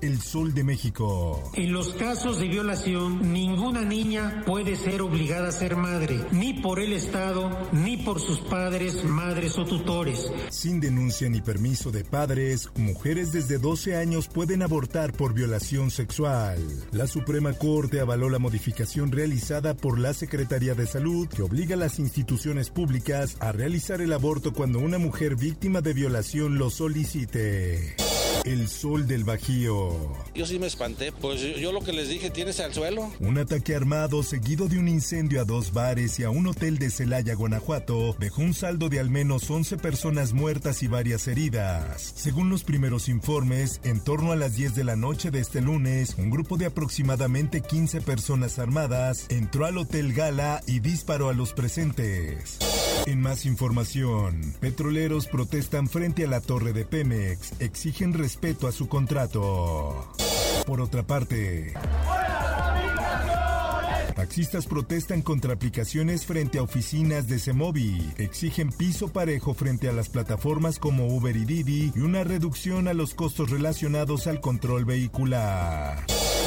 El Sol de México. En los casos de violación, ninguna niña puede ser obligada a ser madre, ni por el Estado, ni por sus padres, madres o tutores. Sin denuncia ni permiso de padres, mujeres desde 12 años pueden abortar por violación sexual. La Suprema Corte avaló la modificación realizada por la Secretaría de Salud que obliga a las instituciones públicas a realizar el aborto cuando una mujer víctima de violación lo solicite. El sol del Bajío. Yo sí me espanté, pues yo, lo que les dije, tienes al suelo. Un ataque armado seguido de un incendio a dos bares y a un hotel de Celaya, Guanajuato, dejó un saldo de al menos 11 personas muertas y varias heridas. Según los primeros informes, en torno a las 10 de la noche de este lunes, un grupo de aproximadamente 15 personas armadas entró al Hotel Gala y disparó a los presentes. En más información, petroleros protestan frente a la torre de Pemex, exigen respeto a su contrato. Por otra parte, Taxistas protestan contra aplicaciones frente a oficinas de Semovi. Exigen piso parejo frente a las plataformas como Uber y Didi y una reducción a los costos relacionados al control vehicular.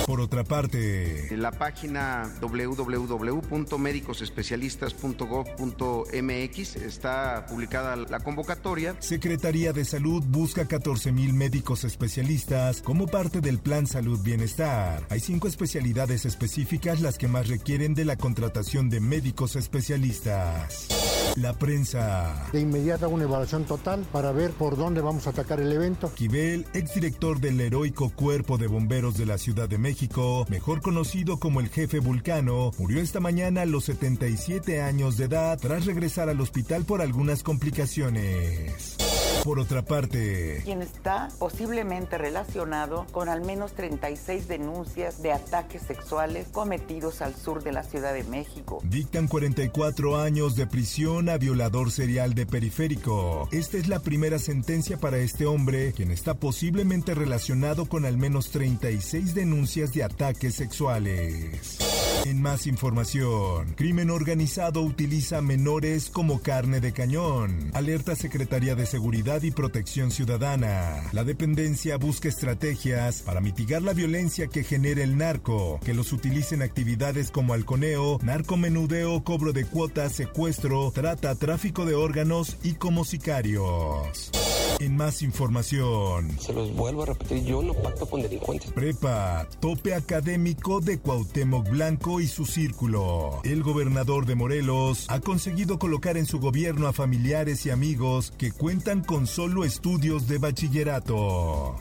Por otra parte, En la página www.médicosespecialistas.gov.mx está publicada la convocatoria. Secretaría de Salud busca 14 mil médicos especialistas como parte del Plan Salud Bienestar. Hay cinco especialidades específicas las que más requieren de la contratación de médicos especialistas. La prensa. De inmediato una evaluación total para ver por dónde vamos a atacar el evento. Kivel, exdirector del heroico Cuerpo de Bomberos de la Ciudad de México, mejor conocido como el jefe Vulcano, murió esta mañana a los 77 años de edad tras regresar al hospital por algunas complicaciones. Por otra parte, quien está posiblemente relacionado con al menos 36 denuncias de ataques sexuales cometidos al sur de la Ciudad de México. dictan 44 años de prisión a violador serial de periférico. Esta es la primera sentencia para este hombre, quien está posiblemente relacionado con al menos 36 denuncias de ataques sexuales. En más información, crimen organizado utiliza menores como carne de cañón. Alerta Secretaría de Seguridad y Protección Ciudadana. La dependencia busca estrategias para mitigar la violencia que genera el narco, que los utiliza en actividades como halconeo, narcomenudeo, cobro de cuotas, secuestro, trata, tráfico de órganos y como sicarios. En más información, Se los vuelvo a repetir, yo no pacto con delincuentes. Prepa, tope académico de Cuauhtémoc Blanco y su círculo. El gobernador de Morelos ha conseguido colocar en su gobierno a familiares y amigos que cuentan con solo estudios de bachillerato.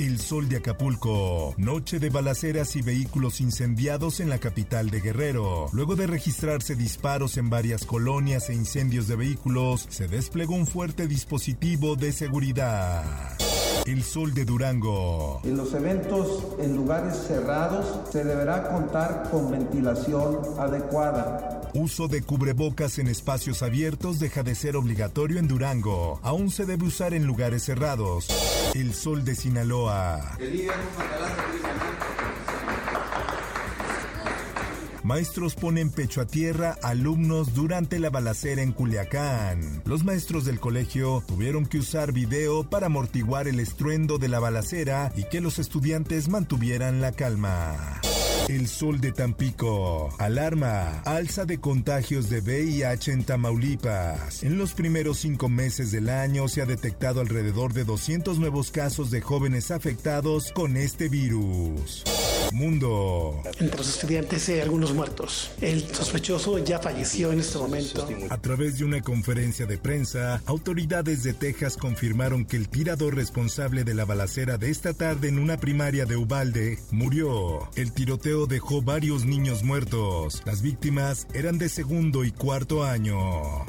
El sol de Acapulco. Noche de balaceras y vehículos incendiados en la capital de Guerrero. Luego de registrarse disparos en varias colonias e incendios de vehículos, se desplegó un fuerte dispositivo de seguridad. El sol de Durango. En los eventos en lugares cerrados se deberá contar con ventilación adecuada. Uso de cubrebocas en espacios abiertos deja de ser obligatorio en Durango. Aún se debe usar en lugares cerrados. El sol de Sinaloa. Maestros ponen pecho a tierra alumnos durante la balacera en Culiacán. Los maestros del colegio tuvieron que usar video para amortiguar el estruendo de la balacera y que los estudiantes mantuvieran la calma. El sol de Tampico. Alarma. Alza de contagios de VIH en Tamaulipas. En los primeros cinco meses del año se ha detectado alrededor de 200 nuevos casos de jóvenes afectados con este virus. Mundo. Entre los estudiantes hay algunos muertos. El sospechoso ya falleció en este momento. A través de una conferencia de prensa, autoridades de Texas confirmaron que el tirador responsable de la balacera de esta tarde en una primaria de Ubalde murió. El tiroteo dejó varios niños muertos. Las víctimas eran de segundo y cuarto año.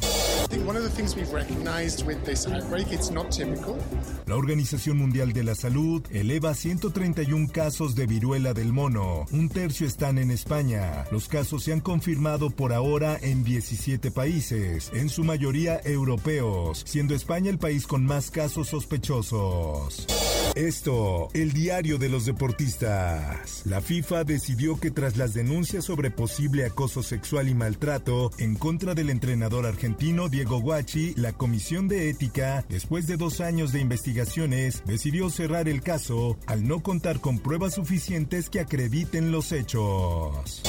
La Organización Mundial de la Salud eleva 131 casos de viruela del mono. Un tercio están en España. Los casos se han confirmado por ahora en 17 países, en su mayoría europeos, siendo España el país con más casos sospechosos. Esto, el diario de los deportistas. La FIFA decidió que tras las denuncias sobre posible acoso sexual y maltrato en contra del entrenador argentino Diego Guachi, la Comisión de Ética, después de dos años de investigaciones, decidió cerrar el caso al no contar con pruebas suficientes que acrediten los hechos.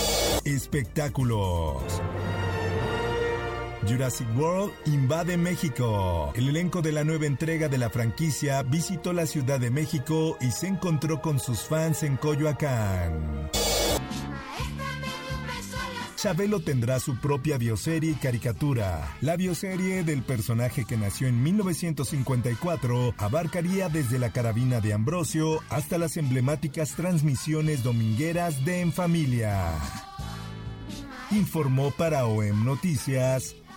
Espectáculos. Jurassic World invade México. El elenco de la nueva entrega de la franquicia visitó la Ciudad de México y se encontró con sus fans en Coyoacán. Chabelo tendrá su propia bioserie y caricatura. La bioserie del personaje que nació en 1954 abarcaría desde la carabina de Ambrosio hasta las emblemáticas transmisiones domingueras de En Familia. Informó para OEM Noticias